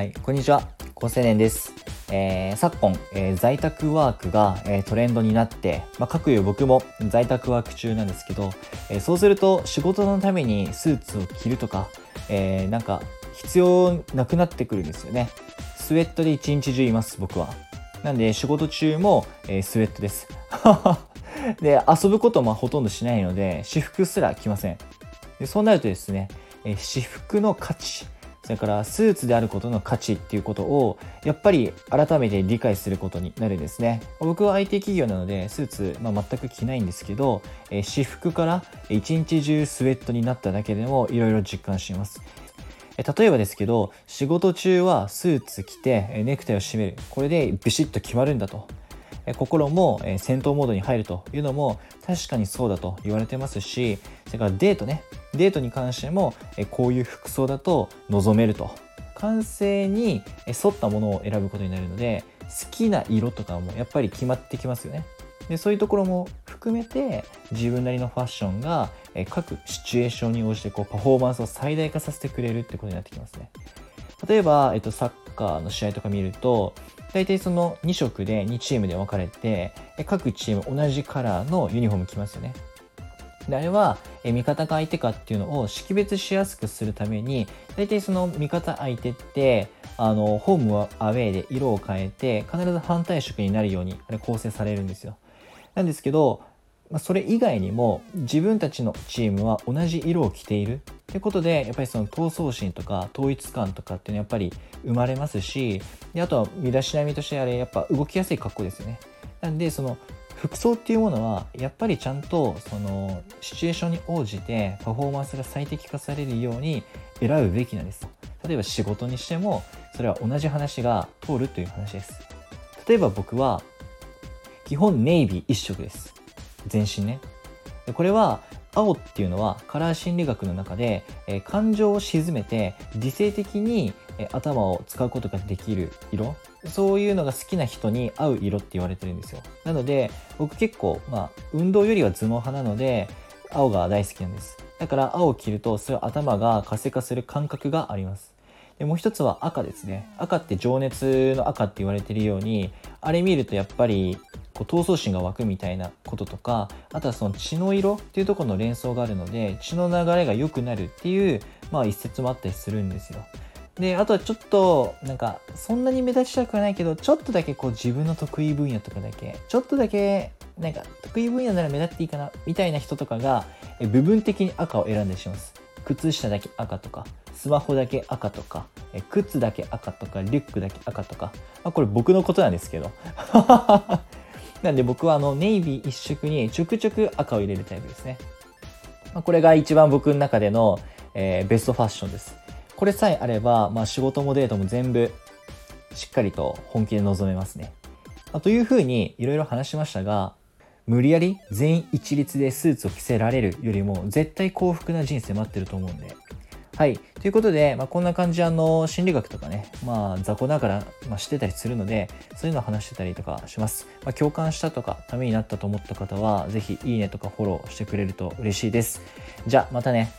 はい、こんにちは。高青年です。えー、昨今、えー、在宅ワークが、えー、トレンドになって、まあ、各有僕も在宅ワーク中なんですけど、え、そうすると仕事のためにスーツを着るとか、えー、なんか必要なくなってくるんですよね。スウェットで一日中います、僕は。なんで仕事中も、えー、スウェットです。で、遊ぶこともほとんどしないので、私服すら着ません。でそうなるとですね、えー、私服の価値、それからスーツであることの価値っていうことをやっぱり改めて理解することになるんですね。僕は IT 企業なのでスーツ、まあ、全く着ないんですけど、え、私服から一日中スウェットになっただけでもいろいろ実感します。例えばですけど仕事中はスーツ着てネクタイを締める。これでビシッと決まるんだと。心も戦闘モードに入るというのも確かにそうだと言われてますしそれからデートね。デートに関してもこういう服装だと望めると。完成に沿ったものを選ぶことになるので好きな色とかもやっぱり決まってきますよね。でそういうところも含めて自分なりのファッションが各シチュエーションに応じてこうパフォーマンスを最大化させてくれるってことになってきますね。例えば、えっと、サッカーの試合とか見ると大体その2色で2チームで分かれて各チーム同じカラーのユニフォーム着ますよね。であれは味方か相手かっていうのを識別しやすくするために大体その味方相手ってあのホームはアウェーで色を変えて必ず反対色になるようにあれ構成されるんですよ。なんですけどま、それ以外にも自分たちのチームは同じ色を着ている。ってことでやっぱりその闘争心とか統一感とかっていうのはやっぱり生まれますしであとは身だしなみとしてあれやっぱ動きやすい格好ですよね。なんでその服装っていうものはやっぱりちゃんとそのシチュエーションに応じてパフォーマンスが最適化されるように選ぶべきなんです。例えば仕事にしてもそれは同じ話が通るという話です。例えば僕は基本ネイビー一色です。全身ね。これは青っていうのはカラー心理学の中で、え、感情を鎮めて理性的に、え、頭を使うことができる色。そういうのが好きな人に合う色って言われてるんですよ。なので僕結構まあ運動よりは頭脳派なので青が大好きなんです。だから青を着るとそうい頭が活性化する感覚があります。でもう一つは赤ですね。赤って情熱の赤って言われてるようにあれ見るとやっぱりこう闘争心が湧くみたいなこととかあとはその血の色っていうところの連想があるので血の流れが良くなるっていう、まあ、一説もあったりするんですよ。であとはちょっとなんかそんなに目立ちたくはないけどちょっとだけこう自分の得意分野とかだけちょっとだけなんか得意分野なら目立っていいかなみたいな人とかが部分的に赤を選んだりします。靴下だけ赤とかスマホだけ赤とか靴だけ赤とかリュックだけ赤とか、まあ、これ僕のことなんですけどなんで僕はあのネイビー一色にちょくちょく赤を入れるタイプですね。まあ、これが一番僕の中での、えー、ベストファッションです。これさえあれば、まあ、仕事もデートも全部しっかりと本気で臨めますね。まあ、というふうにいろいろ話しましたが、無理やり全員一律でスーツを着せられるよりも絶対幸福な人生待ってると思うんで、はい。ということで、まあ、こんな感じ、あの、心理学とかね、まあ、雑魚ながら、まあ、してたりするので、そういうのを話してたりとかします。まあ、共感したとか、ためになったと思った方は、ぜひ、いいねとかフォローしてくれると嬉しいです。じゃあ、またね。